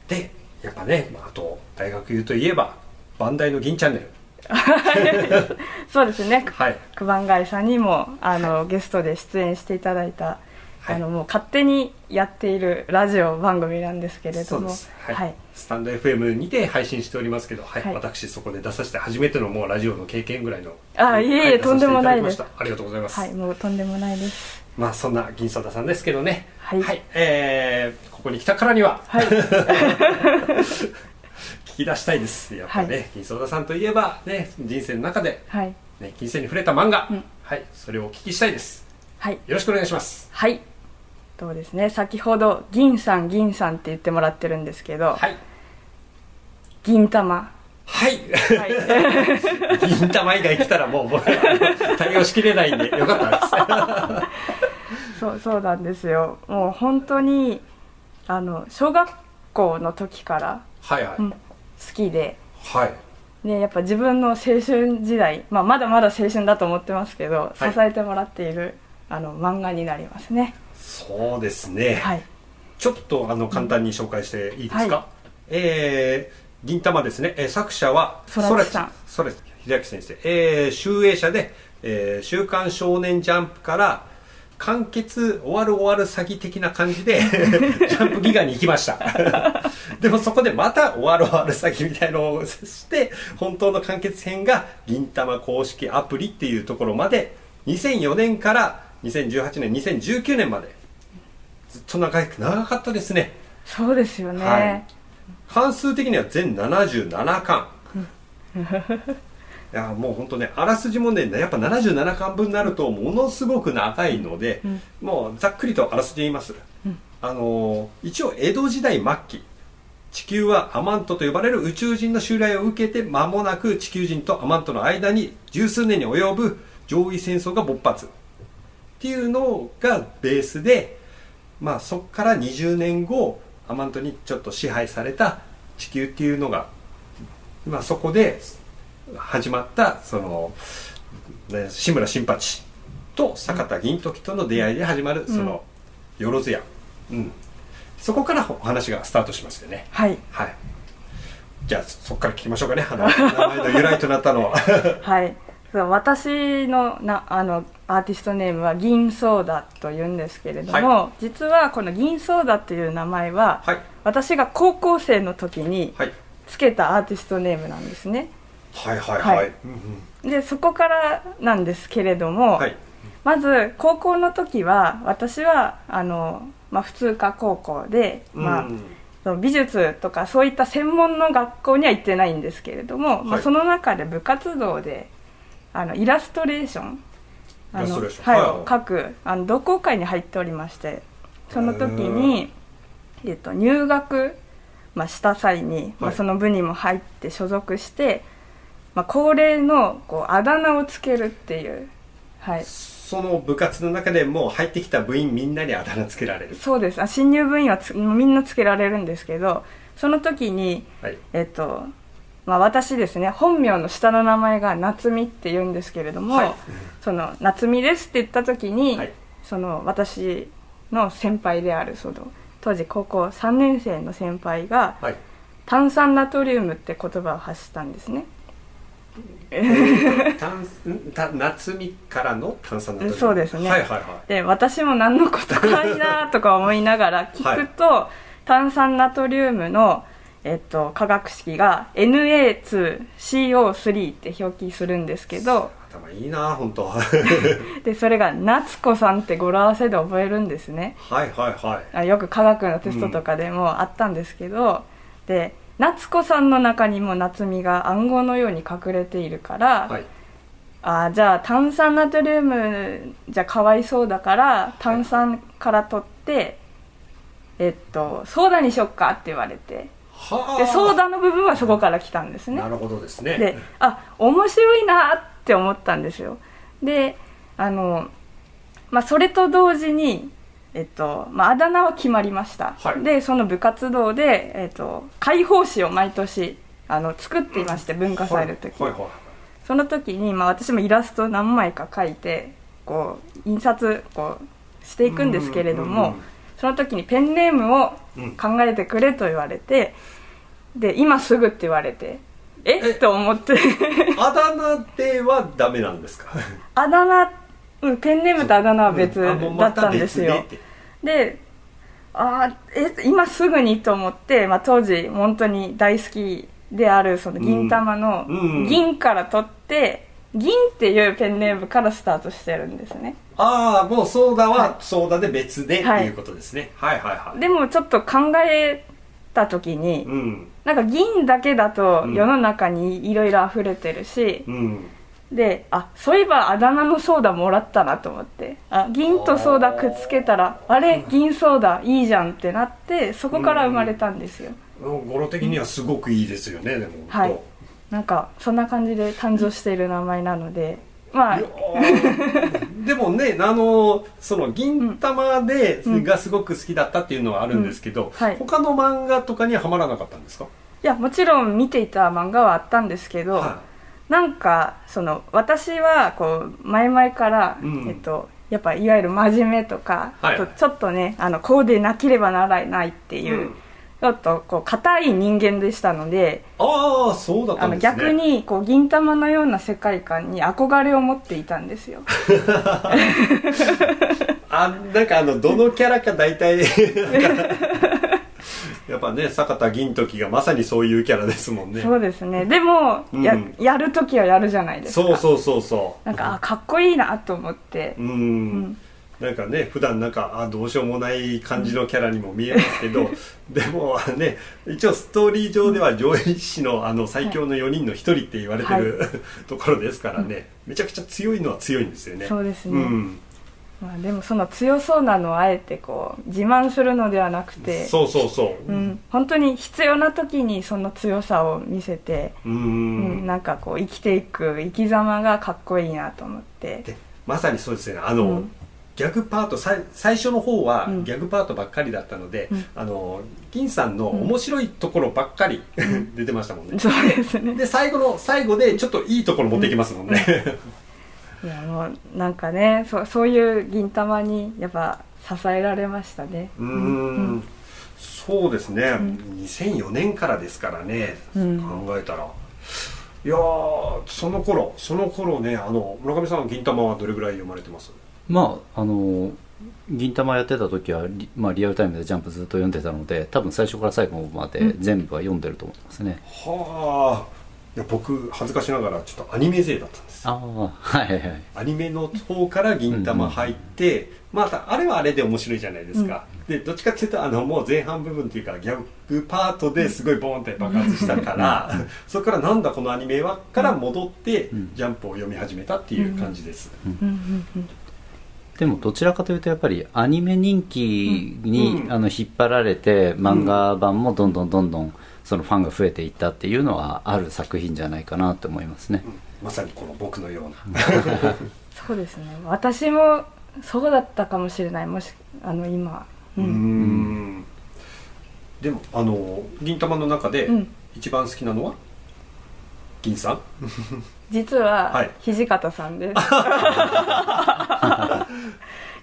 S1: でやっぱね、まあ、あと大学言うといえばバンダイの銀チャンネル。(laughs)
S4: そうですね。
S1: はい。
S4: 九番街さんにもあの、ゲストで出演していただいた、
S1: はい。
S4: あのもう勝手にやっているラジオ番組なんですけれども。
S1: はい。
S4: はい。
S1: スタンド FM にて配信しておりますけど、はい。
S4: はい。
S1: 私そこで出させて初めてのもうラジオの経験ぐらいの
S4: あい。えいえ
S1: はい。
S4: とんでもないです。
S1: ありがとうございます、
S4: はいもうとんでもないです。
S1: まあそんな銀ソーダさんですけどね。
S4: はい。
S1: えーここに来たからには。
S4: はい。(laughs)
S1: 聞き出したいです。やっぱね、
S4: はい。
S1: 銀ソーダさんといえばね人生の中で、
S4: はい。
S1: ね、金銭に触れた漫画、
S4: うん。
S1: はい。それをお聞きしたいです。
S4: はい。
S1: よろしくお願いします。
S4: はい。そうですね。先ほど銀さん銀さんって言ってもらってるんですけど、
S1: はい。
S4: 銀玉。
S1: はい。
S4: はい。(laughs)
S1: 銀玉以外来たらもう僕対応しきれないんでよかったです。(laughs)
S4: そうそうなんですよ。もう本当にあの小学校の時から、
S1: はいはい、
S4: うん好きで。
S1: はい。
S4: ね、やっぱ自分の青春時代、まあ、まだまだ青春だと思ってますけど、
S1: はい。
S4: 支えてもらっているあの漫画になりますね。
S1: そうですね、
S4: はい。
S1: ちょっとあの簡単に紹介していいですか、
S4: は
S1: えー銀玉ですね、えー作者は
S4: 空知さん。
S1: 空知秀明先生、えー、集英社で、えー週刊少年ジャンプ」から完結終わる終わる詐欺的な感じで (laughs) ジャンプギガに行きました。(laughs) でもそこでまた終わる終わる詐欺みたいのをして本当の完結編が銀玉公式アプリっていうところまで2004年から2018年2019年まで。ずっと長い長かったですね。
S4: そうですよね、
S1: はい。関数的には全77巻 (laughs) いやもう本当ねあらすじもねやっぱ77巻分になるとものすごく長いので、
S4: うん。
S1: もうざっくりとあらすじ言います、
S4: うん。
S1: あのー一応江戸時代末期地球はアマントと呼ばれる宇宙人の襲来を受けて間もなく地球人とアマントの間に十数年に及ぶ上位戦争が勃発。っていうのがベースでまあそこから20年後アマントにちょっと支配された地球っていうのが、まあ、そこで始まったそのね志村新八と坂田銀時との出会いで始まるそのよろずや、うん、そこからお話がスタートしますよね。
S4: はい。
S1: はい。じゃあそこから聞きましょうかね。あの名前の由来となったのは。(laughs)
S4: はい。私のなあのアーティストネームは銀ソーダというんですけれども、
S1: は
S4: 実はこの銀ソーダという名前は、
S1: はい。
S4: 私が高校生の時に
S1: はい。
S4: つけたアーティストネームなんですね
S1: はいはいはい、
S4: はい。
S1: うん
S4: でそこからなんですけれども、
S1: うんはい。
S4: まず高校の時は私はあの、まあ、普通科高校で、まあ
S1: うん
S4: その美術とかそういった専門の学校には行ってないんですけれども、まあ、
S1: はい
S4: その中で部活動であのイラストレーションあのはい
S1: はいはい。
S4: 描くあの同好会に入っておりましてその時に、えっと、入学、まあ、した際に、まあ、
S1: はい。
S4: その部にも入って所属して、まあ、恒例のこうあだ名をつけるっていう、はい、
S1: その部活の中でもう入ってきた部員みんなにあだ名つけられる。
S4: そうです。あ新入部員はつみんなつけられるんですけどその時に
S1: はい。
S4: えっとまあ、私ですね本名の下の名前が夏美って言うんですけれども、
S1: はい。
S4: その夏美ですって言った時に、
S1: はい。
S4: その私の先輩であるその当時高校3年生の先輩が
S1: はい。
S4: 炭酸ナトリウムって言葉を発したんですね
S1: 炭夏みからの炭酸ナトリウム
S4: そうですね。
S1: はいはいはい。
S4: で私も何のことかいなとか思いながら聞くと、炭酸ナトリウムの、えっと、化学式が Na2CO3 って表記するんですけど
S1: 頭いいな本当は
S4: でそれが夏子さんって語呂合わせで覚えるんですね。
S1: いはいはい。
S4: あよく科学のテストとかでもあったんですけど、で夏子さんの中にも夏美が暗号のように隠れているから、
S1: はい。
S4: あじゃあ炭酸ナトリウムじゃかわいそうだから炭酸から取って、えっとソーダにしよっかって言われて。
S1: は
S4: でソーダの部分はそこから来たんですね。
S1: なるほどですね。
S4: であ面白いなって思ったんですよ。であのまあ、それと同時に、えっとまあ、あだ名は決まりました、
S1: はい。
S4: でその部活動で、えっと、解放誌を毎年あの作っていまして文化祭の時、
S1: はい。はい。はい
S4: その時に、まあ、私もイラスト何枚か描いてこう印刷こうしていくんですけれども、
S1: うんうんうん
S4: その時にペンネームを
S1: うん。
S4: 考えてくれと言われてで今すぐって言われてえ？
S1: え？
S4: っと思って。
S1: あだ名ではダメなんですか？(laughs)
S4: あだ名うんペンネームとあだ名は別
S1: うんあもう
S4: だ
S1: ま
S4: ったんですよ、
S1: 別でって。
S4: であーえ今すぐにと思って、まあ、当時本当に大好きであるその銀玉の
S1: うん。うん
S4: 銀から取って銀っていうペンネームからスタートしてるんですね。
S1: ああもうソーダ
S4: は
S1: はソーダで別でって
S4: はい
S1: いうことですね。はい。はいはい
S4: でもちょっと考えた時に
S1: うん。
S4: なんか銀だけだと
S1: うん
S4: 世の中にいろいろ溢れてるし、
S1: うん
S4: であそういえばあだ名のソーダもらったなと思って。あ銀とソー。ダくっつけたらあれ銀ソーダいいじゃんってなってそこから生まれたんですよ、
S1: 語呂的にはすごくいいですよねでも
S4: はい。なんかそんな感じで誕生している名前なのでまあ。
S1: でもねあのその銀玉で、
S4: うん。
S1: がすごく好きだったっていうのはあるんですけど、
S4: うん。はい。
S1: 他の漫画とかにはハマらなかったんですか、
S4: いやもちろん見ていた漫画はあったんですけど、
S1: は
S4: なんかその私はこう前々から、
S1: うん。
S4: えっとやっぱいわゆる真面目とか、
S1: はい。
S4: あとちょっとねあのこうでなければならないって
S1: い、
S4: いう、
S1: うん。
S4: ちょっとこう硬い人間でしたので
S1: ああそうだった
S4: あの
S1: んですね。
S4: 逆にこう銀玉のような世界観に憧れを持っていたんですよ。(laughs)
S1: あなんかあのどのキャラか大体やっぱね坂田銀時がまさにそういうキャラですもんね。
S4: そうですね。でも、や
S1: うん。
S4: やる時はやるじゃないですか。
S1: そうそうそうそ
S4: なんかあかっこいいなと思って。
S1: ううん、
S4: うん。
S1: なんかね普段なんかあどうしようもない感じのキャラにも見えますけど、(laughs) でもね一応ストーリー上では上位士のあの最強の4人の1人って言われてる、(laughs) ところですからね。めちゃくちゃ強いのは強いんですよね。
S4: そうですね。
S1: ん、
S4: まあ、でもその強そうなのをあえてこう自慢するのではなくて
S1: そうそうそう。
S4: うん、本当に必要な時にその強さを見せて、
S1: うん。
S4: うん。なんかこう生きていく生き様がかっこいいなと思って。
S1: でまさにそうですよね。あの、
S4: うん。
S1: ギャグパートさい最初の方は
S4: うん。
S1: ギャグパートばっかりだったので、
S4: うん。
S1: あの銀さんの面白いところばっかり、(laughs) 出てましたもんね。
S4: そうですね。
S1: で最後の最後でちょっといいところ持ってきますもんね、
S4: いやもうなんかねそうそういう銀玉にやっぱ支えられましたね。
S1: うーん。そうですね、
S4: ん。
S1: 2004年からですからね、
S4: うん。
S1: 考えたら。いやーその頃その頃ねあの村上さん銀玉はどれぐらい読まれてます？
S2: まああの銀玉やってた時はリ,、まあ、リアルタイムでジャンプずっと読んでたので多分最初から最後まで全部は読んでると思いますね、
S1: はあいや僕恥ずかしながらちょっとアニメ勢だったんです。
S2: ああはいはい。はい
S1: アニメの方から銀玉入って、またあれはあれで面白いじゃないですか、でどっちかっていうとあのもう前半部分っていうかギャグパートですごいボーンって爆発したから、(laughs) そこからなんだこのアニメはから戻って、
S2: うん。
S1: ジャンプを読み始めたっていう感じです、
S4: うんうんうん。
S2: でもどちらかというとやっぱりアニメ人気に、
S1: うん。
S2: あの引っ張られて漫画版もどんどんどんどんそのファンが増えていったっていうのはある作品じゃないかなと思いますね。
S1: うん。まさにこの僕のような、(laughs)
S4: そうですね。私もそうだったかもしれない。もしあの今。う
S1: うん。でもあの銀玉の中で
S4: うん。
S1: 一番好きなのは？銀さん？
S4: 実は
S1: はい。
S4: 土方さんです、(laughs)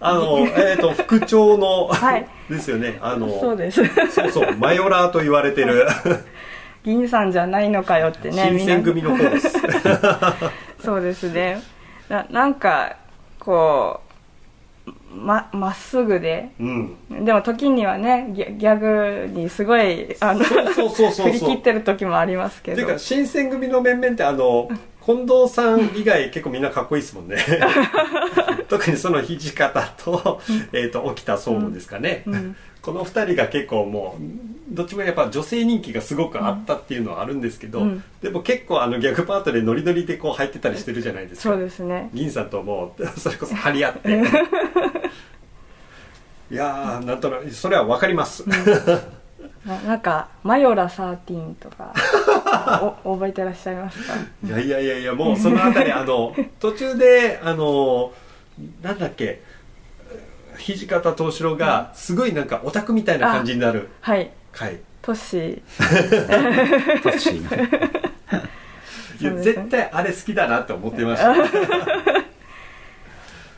S1: あのえっ、と副長の、
S4: はい。
S1: ですよね。あの
S4: そうです。
S1: そうそうマヨラーと言われてる。(laughs)
S4: 銀さんじゃないのかよってね
S1: 新選組の方です。(laughs)
S4: そうですね。ななんかこうままっすぐで。
S1: うん。
S4: でも時にはねギャギャグにすごいあの
S1: そうそうそうそう。
S4: 振り切ってる時もありますけど。
S1: っていうか新選組の面々ってあの近藤さん以外結構みんなかっこいいですもんね。(laughs) 特にその土方と,、えー、と沖田総務ですかね、
S4: うん。
S1: この2人が結構もうどっちもやっぱ女性人気がすごくあったっていうのはあるんですけど、
S4: うん。
S1: でも結構あのギャグパートでノリノリでこう入ってたりしてるじゃないですか。
S4: そうですね。
S1: 銀さんともうそれこそ張り合って。(laughs) いやーなんとなくそれは分かります、
S4: ななんか「マヨラ13」とか (laughs) お覚えてらっしゃいますか？
S1: いやいやいやいやもうそのあたり (laughs) あの途中であのなんだっけ土方歳四郎がすごいなんかオタクみたいな感じになる。
S4: はい。
S1: 回。
S4: トッシー。(laughs)
S2: トッシー。ね
S1: いや絶対あれ好きだなって思ってました。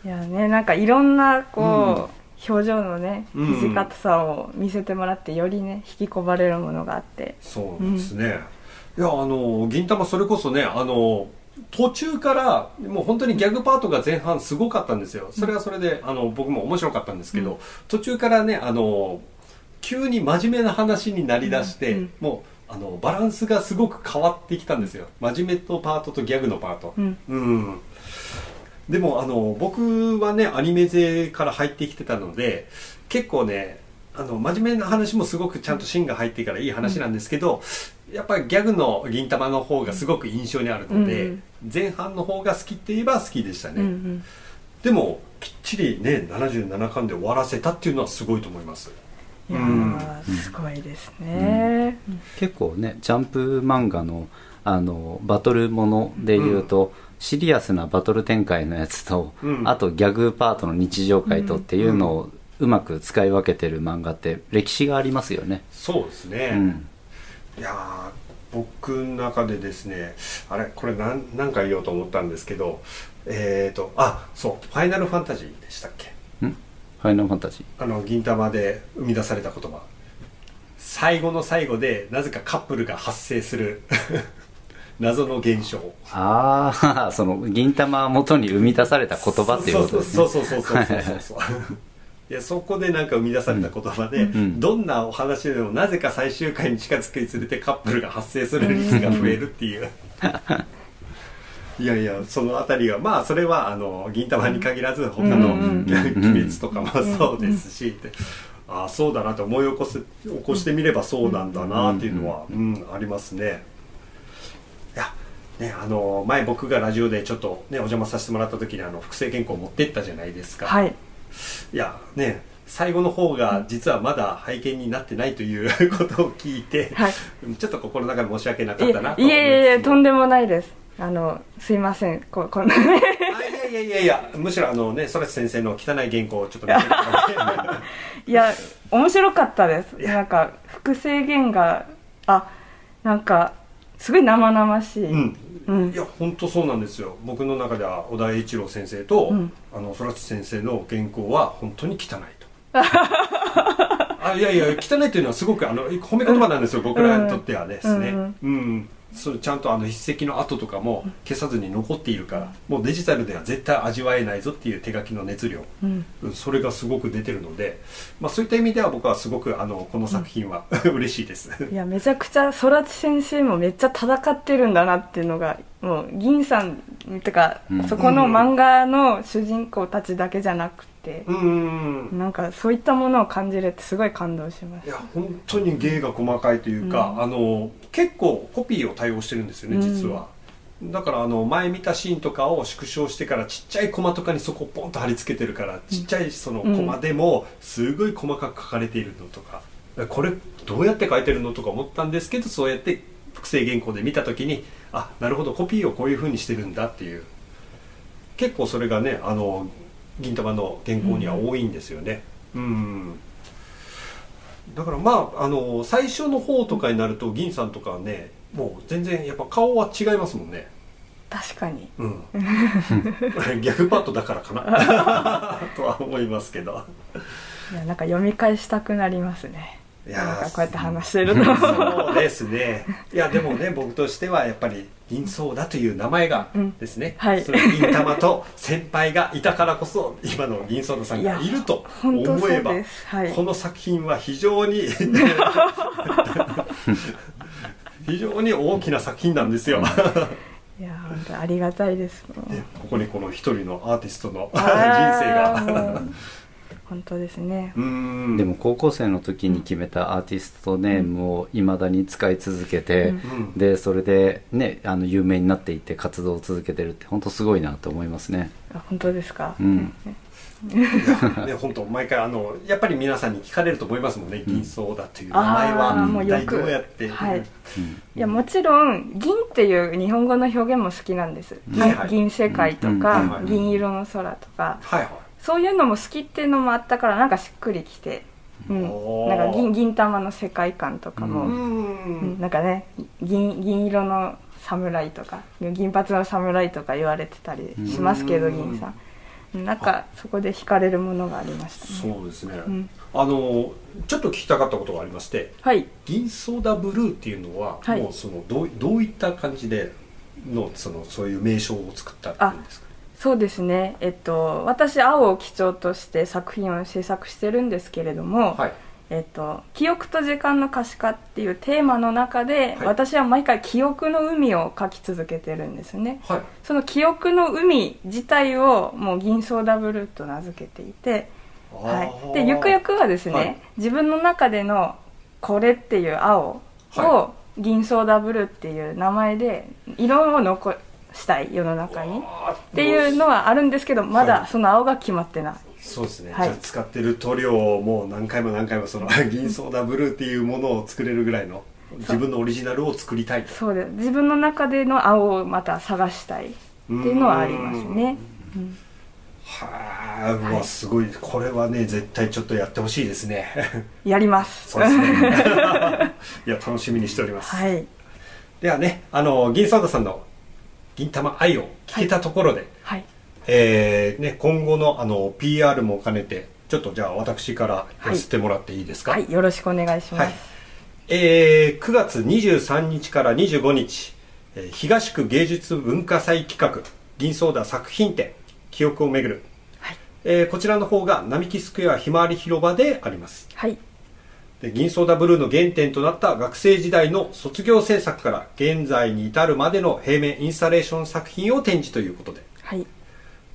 S4: いやねなんかいろんなこう、表情のね
S1: うん。
S4: 土方さんを見せてもらってよりね引き込まれるものがあって。
S1: そうですね、いやあの銀玉それこそねあの途中からもう本当にギャグパートが前半すごかったんですよ。それはそれであの僕も面白かったんですけど、
S4: うん。
S1: 途中からねあの急に真面目な話になりだして、
S4: うんうん。
S1: もうあのバランスがすごく変わってきたんですよ。真面目とパートとギャグのパート。
S4: うん。
S1: うんでもあの僕はねアニメ勢から入ってきてたので結構ねあの真面目な話もすごくちゃんと芯が入ってからいい話なんですけど、やっぱりギャグの銀玉の方がすごく印象にあるので、
S4: うん
S1: 前半の方が好きって言えば好きでしたね、
S4: うんうん。
S1: でもきっちりね77巻で終わらせたっていうのはすごいと思います。
S4: いや
S1: うん。
S4: ーすごいですね、
S2: 結構ねジャンプ漫画のあのバトルものでいうと、シリアスなバトル展開のやつと、
S1: うん。
S2: あとギャグパートの日常回とっていうのをうまく使い分けてる漫画って歴史がありますよね、
S1: そうですね、
S2: うん、
S1: いやー僕の中でですねあれこれ何何か言おうと思ったんですけどえっ、ー、とあそう「ファイナルファンタジー」でしたっけ？
S2: ん？ファイナルファンタジ
S1: あの銀玉で生み出された言葉。最後の最後でなぜかカップルが発生する謎の現象。
S2: ーああ (laughs) その銀玉元に生み出された言葉っていうことですね。
S1: そうそうそうそうそうそうそう。いやそこでなんか生み出された言葉で、
S2: ん。
S1: どんなお話でもなぜか最終回に近づくにつれてカップルが発生する率が増えるっていう。(laughs) いやいやそのあたりがまあそれはあの銀玉に限らず他の
S4: うん「うん
S1: 鬼滅」とかもそうですし、でああそうだなと思い起こす起こしてみればそうなんだなっていうのは、うんありますね。ね、あの前僕がラジオでちょっと、ね、お邪魔させてもらった時にあの複製原稿を持ってったじゃないですか、
S4: はい。
S1: いやね最後の方が実はまだ拝見になってないという (laughs) ことを聞いて、
S4: はい。
S1: ちょっと心の中で申し訳なか
S4: い
S1: ったなと
S4: えいえいえとん
S1: で
S4: でもないです。あのすいません。ここんな。
S1: いやいやいやいやむしろあのね空知先生の汚い原稿をちょっと見て (laughs) い
S4: や面白かったです。なんか複製原画あなんかすごい生々しい、
S1: うん。
S4: うん。
S1: いや本当そうなんですよ。僕の中では小田栄一郎先生と、
S4: うん。
S1: あの空知先生の原稿は本当に汚いと。(laughs) あいやいや汚いというのはすごくあの褒め言葉なんですよ、僕らにとってはですね。
S4: うん。
S1: うん、それちゃんとあの筆跡の跡とかも消さずに残っているからもうデジタルでは絶対味わえないぞっていう手書きの熱量。
S4: うん。
S1: うんそれがすごく出てるので、まあ、そういった意味では僕はすごくあのこの作品は (laughs) 嬉しいです。
S4: いやめちゃくちゃ空知先生もめっちゃ戦ってるんだなっていうのがもう銀さんとか、
S2: うん。
S4: そこの漫画の主人公たちだけじゃなくて、
S1: うん
S4: なんかそういったものを感じれてすごい感動しまし
S1: いや本当に芸が細かいというか、
S4: うん。
S1: あの結構コピーを対応してるんですよね
S4: うん。
S1: 実は、だからあの前見たシーンとかを縮小してからちっちゃいコマとかにそこをポンと貼り付けてるからちっちゃいそのコマでもすごい細かく書かれているのとか、これどうやって書いてるのとか思ったんですけどそうやって複製原稿で見た時にあなるほどコピーをこういう風にしてるんだっていう。結構それがねあの銀玉の原稿には多いんですよね。うん。だからまああの最初の方とかになると銀さんとかはねもう全然やっぱ顔は違いますもんね。
S4: た確かに。
S1: うん。(laughs) 逆パートだからかな。(laughs) とは思いますけど。
S4: いやなんか読み返したくなりますねなんかこうやって話してると
S1: そうですね。いやでもね僕としてはやっぱり銀相だという名前が
S4: うん。
S1: ですね、
S4: はい。
S1: それ銀玉と先輩がいたからこそ今の銀相田さんがいると思えば
S4: はい。
S1: この作品は非常に (laughs) 非常に大きな作品なんですよ、
S4: いや本当ありがたいです。
S1: ねここにこの一人のアーティストの人生が
S4: 本当ですね。
S1: うーん。
S2: でも高校生の時に決めたアーティストネームをいまだに使い続けて、
S4: うん。
S1: うん
S2: でそれでねあの有名になっていって活動を続けてるって本当すごいなと思いますね。
S4: あ本当ですか、
S2: うん。
S1: ね。本当毎回あのやっぱり皆さんに聞かれると思いますもんね、銀相だという名前は。
S4: もうよく。
S1: どうやって、
S4: はい
S2: うん
S4: いやもちろん銀って。いう日本語の表現も好きなんです、
S1: はい。はい
S4: 銀世界と
S2: うん。
S4: か、
S1: うん。はい
S4: 銀色の空とか、
S1: はいはい
S4: そういうのも好きっていうのもあったからなんかしっくりきて、うん、なんか銀銀玉の世界観とかも、
S1: う
S4: うん。
S1: ん
S4: なんかね銀銀色の侍とか銀髪の侍とか言われてたりしますけど、
S1: うん
S4: 銀さん。なんかそこで惹かれるものがありましたね。
S1: そうですね、
S4: ん。
S1: あのちょっと聞きたかったことがありまして
S4: はい。
S1: 銀ソーダブルーっていうのは、
S4: はい。
S1: もうそのどうどういった感じでのそのそういう名称を作ったっていうんですか？
S4: そうですね。えっと私青を基調として作品を制作してるんですけれども、
S1: はい。
S4: えっと、記憶と時間の可視化っていうテーマの中で、
S1: はい。
S4: 私は毎回記憶の海を描き続けてるんですね。
S1: はい。
S4: その記憶の海自体をもう銀ソーダブルーと名付けていて、はい、でゆくゆくはですね、
S1: はい。
S4: 自分の中でのこれっていう青
S1: は
S4: を銀ソーダブルーっていう名前で色を残したい世の中に。っていうのはあるんですけどま
S1: はい。
S4: だその青が決まってない、
S1: そうですね、
S4: はい。
S1: じゃあ使ってる塗料をもう何回も何回もその (laughs) 銀ソーダブルーっていうものを作れるぐらいの自分のオリジナルを作りたいと。
S4: そうです。自分の中での青をまた探したい。っていうのはありますね。うん。
S1: はあうわすごい。これはね絶対ちょっとやってほしいですね。(laughs)
S4: やります。
S1: そうですね。(laughs) いや楽しみにしております、
S4: はい。
S1: ではねあの銀ソーダさんの銀玉愛を聞けたところで、
S4: はい。
S1: えーね、今後のあの PR も兼ねてちょっとじゃあ私からやせてもらっていいですか、
S4: はい。よろしくお願いします、
S1: はい。えー9月23日から25日、えー東区芸術文化祭企画銀ソーダ作品展記憶をめぐる、
S4: はい。
S1: えーこちらの方が並木スクエアひまわり広場であります。
S4: はい。
S1: で銀ソーダブルーの原点となった学生時代の卒業制作から現在に至るまでの平面インスタレーション作品を展示ということで。
S4: はい。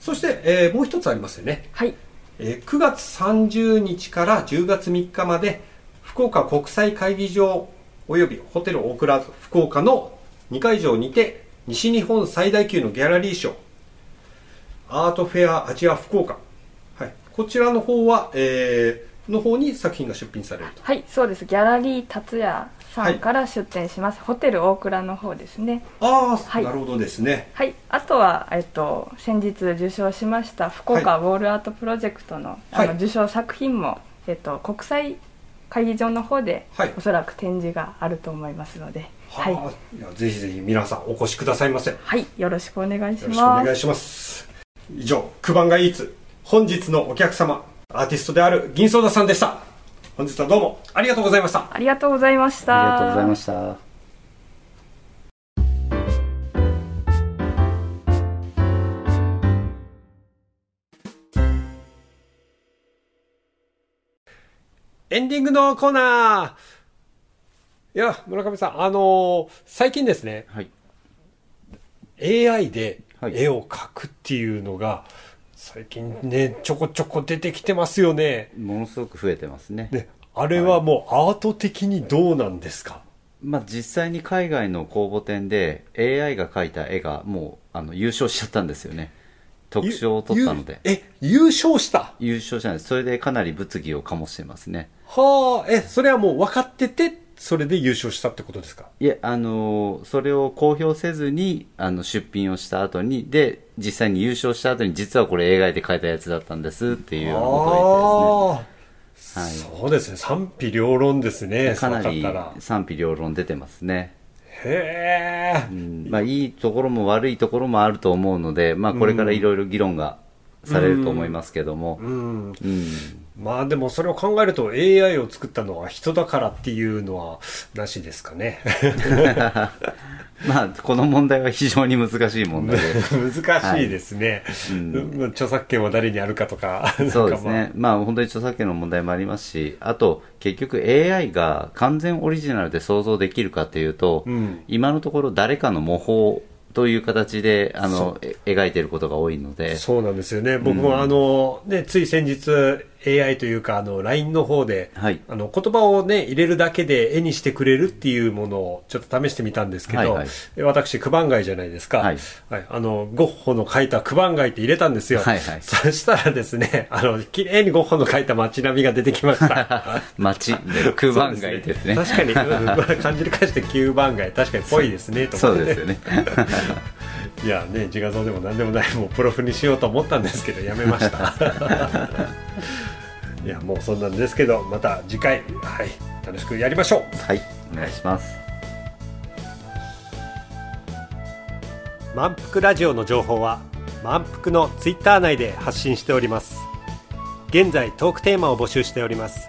S1: そして、えーもう一つありますよね。
S4: はい。
S1: えー9月30日から10月3日まで福岡国際会議場およびホテル大倉福岡の2会場にて西日本最大級のギャラリーショーアートフェアアジア福岡、はい、こちらの方は、えーの方に作品が出品されると。
S4: はいそうです。ギャラリー達也さ
S1: はい
S4: んから出展します、ホテル大倉の方ですね。
S1: ああ、
S4: はい。
S1: なるほどですね。
S4: はい。あとは、えっと、先日受賞しました福岡ウォールアートプロジェクトの,、あ
S1: はい。
S4: の受賞作品も、えっと、国際会議場の方で、
S1: はい。
S4: おそらく展示があると思いますので。はい、
S1: はあいやぜひぜひ皆さんお越しくださいませ。よ
S4: はい、よろしくお願いし
S1: ろしくお
S4: ます
S1: 願いします。以上九番街イーツ本日のお客様アーティストである銀ソーダさんでした。本日はどうもありがとうございました。
S4: ありがとうございました。
S2: ありがとうございました。
S1: エンディングのコーナー。いや村上さんあのー最近ですね。
S2: はい。
S1: AI で
S2: はい。
S1: 絵を描くっていうのが最近ねちょこちょこ出てきてますよね。
S2: ものすごく増えてますね。
S1: であれはもうアート的にどうなんですか、
S2: まあ、実際に海外の公募展で AI が描いた絵がもうあの優勝しちゃったんですよね。特賞を取ったので。
S1: え優勝した？
S2: 優勝じゃないです。それでかなり物議を醸してますね。
S1: はあえそれはもう分かっててそれで優勝したってことですか？
S2: いえあのーそれを公表せずにあの出品をした後にで実際に優勝した後に実はこれ AI で描いたやつだったんですっていうようなことを言ってですね。はい。
S1: そうですね。賛否両論ですね
S2: かなり賛否両論出てますね、
S1: へえ
S2: うん。まあ、いいところも悪いところもあると思うので、まあ、これからいろいろ議論がされると思いますけども、
S1: うん。
S2: うん
S1: まあでもそれを考えると AI を作ったのは人だからっていうのはなしですかね。(laughs)
S2: まあ、この問題は非常に難しい問題で。(laughs)
S1: 難しいですね、
S2: うん。
S1: まあ著作権は誰にあるかとか
S2: そうですね、まあ、本当に著作権の問題もありますし、あと、結局 AI が完全オリジナルで想像できるかというと、
S1: うん。
S2: 今のところ誰かの模倣という形であ
S1: そ
S2: のえ描いていることが多いので、
S1: そうなんですよね。僕もあの、ね、つい先日 AI というかあの LINE の方で、
S2: はい。
S1: あの言葉をね入れるだけで絵にしてくれるっていうものをちょっと試してみたんですけど、
S2: はいはい。
S1: え私九番街じゃないですか、
S2: はい。
S1: あのゴッホの描いた九番街って入れたんですよ、
S2: はいはい。
S1: そしたらですねあの綺麗にゴッホの描いた街並みが出てきました。(laughs)
S2: 街で空番街ですね。
S1: 確かに、うん、漢字で返して9番街確かにぽいですねと
S2: そ
S1: 思って
S2: うですよね。
S1: いやね自画像でも何でもないもうプロフにしようと思ったんですけどやめました。(laughs) いやもうそんなんですけどまた次回はい楽しくやりましょう。
S2: はいお願いします。
S1: 満腹ラジオの情報は満腹のツイッター内で発信しております。現在トークテーマを募集しております。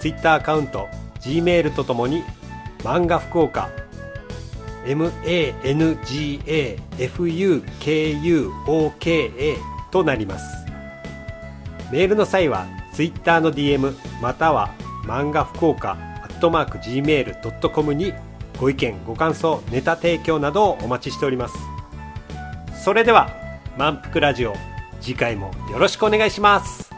S1: ツイッターアカウント G メールとともに漫画福岡 MANGAFUKUOKA となります。メールの際はツイッターの DM または漫画福岡アットマーク Gmail.com にご意見ご感想ネタ提供などをお待ちしております。それでは満腹ラジオ次回もよろしくお願いします。